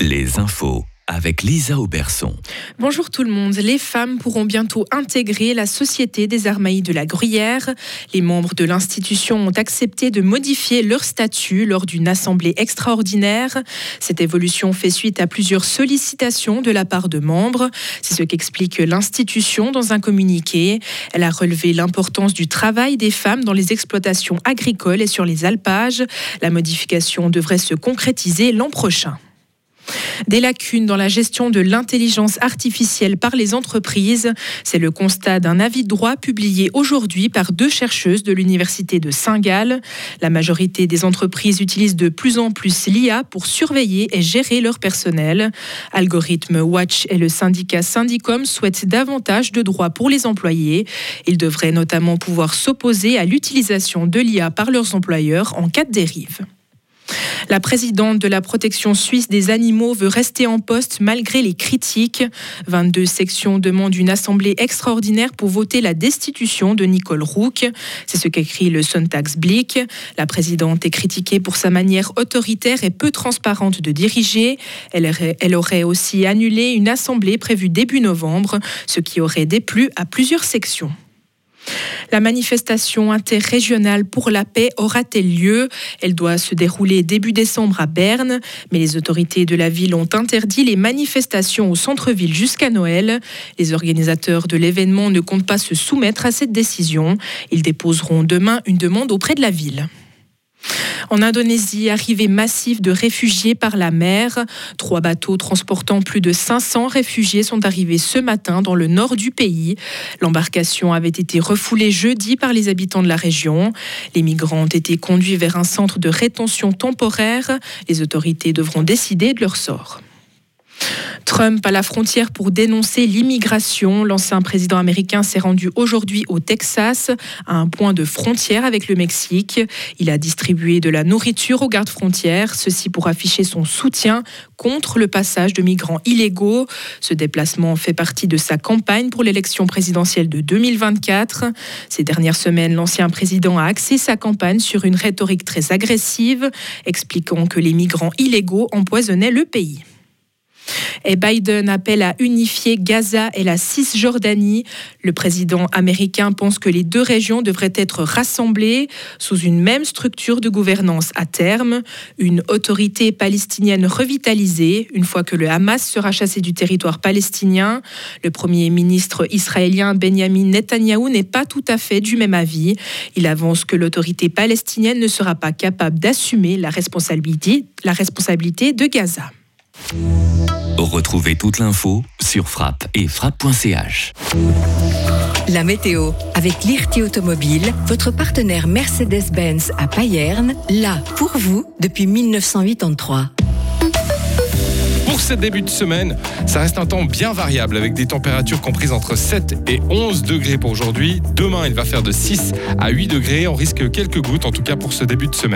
Les infos avec Lisa Auberson. Bonjour tout le monde. Les femmes pourront bientôt intégrer la Société des Armailles de la Gruyère. Les membres de l'institution ont accepté de modifier leur statut lors d'une assemblée extraordinaire. Cette évolution fait suite à plusieurs sollicitations de la part de membres. C'est ce qu'explique l'institution dans un communiqué. Elle a relevé l'importance du travail des femmes dans les exploitations agricoles et sur les alpages. La modification devrait se concrétiser l'an prochain. Des lacunes dans la gestion de l'intelligence artificielle par les entreprises, c'est le constat d'un avis de droit publié aujourd'hui par deux chercheuses de l'université de Saint-Gall. La majorité des entreprises utilisent de plus en plus l'IA pour surveiller et gérer leur personnel. Algorithme Watch et le syndicat Syndicom souhaitent davantage de droits pour les employés. Ils devraient notamment pouvoir s'opposer à l'utilisation de l'IA par leurs employeurs en cas de dérive. La présidente de la protection suisse des animaux veut rester en poste malgré les critiques. 22 sections demandent une assemblée extraordinaire pour voter la destitution de Nicole Rook. C'est ce qu'écrit le Sonntagsblick. La présidente est critiquée pour sa manière autoritaire et peu transparente de diriger. Elle aurait aussi annulé une assemblée prévue début novembre, ce qui aurait déplu à plusieurs sections. La manifestation interrégionale pour la paix aura-t-elle lieu? Elle doit se dérouler début décembre à Berne, mais les autorités de la ville ont interdit les manifestations au centre-ville jusqu'à Noël. Les organisateurs de l'événement ne comptent pas se soumettre à cette décision. Ils déposeront demain une demande auprès de la ville. En Indonésie, arrivée massive de réfugiés par la mer. Trois bateaux transportant plus de 500 réfugiés sont arrivés ce matin dans le nord du pays. L'embarcation avait été refoulée jeudi par les habitants de la région. Les migrants ont été conduits vers un centre de rétention temporaire. Les autorités devront décider de leur sort. Trump à la frontière pour dénoncer l'immigration. L'ancien président américain s'est rendu aujourd'hui au Texas, à un point de frontière avec le Mexique. Il a distribué de la nourriture aux gardes frontières, ceci pour afficher son soutien contre le passage de migrants illégaux. Ce déplacement fait partie de sa campagne pour l'élection présidentielle de 2024. Ces dernières semaines, l'ancien président a axé sa campagne sur une rhétorique très agressive, expliquant que les migrants illégaux empoisonnaient le pays. Et Biden appelle à unifier Gaza et la Cisjordanie. Le président américain pense que les deux régions devraient être rassemblées sous une même structure de gouvernance à terme, une autorité palestinienne revitalisée une fois que le Hamas sera chassé du territoire palestinien. Le premier ministre israélien Benjamin Netanyahou n'est pas tout à fait du même avis. Il avance que l'autorité palestinienne ne sera pas capable d'assumer la responsabilité, la responsabilité de Gaza. Retrouvez toute l'info sur frappe et frappe.ch. La météo avec l'IRT Automobile, votre partenaire Mercedes-Benz à Payerne, là pour vous depuis 1983 pour ce début de semaine, ça reste un temps bien variable avec des températures comprises entre 7 et 11 degrés pour aujourd'hui. Demain, il va faire de 6 à 8 degrés. On risque quelques gouttes, en tout cas pour ce début de semaine.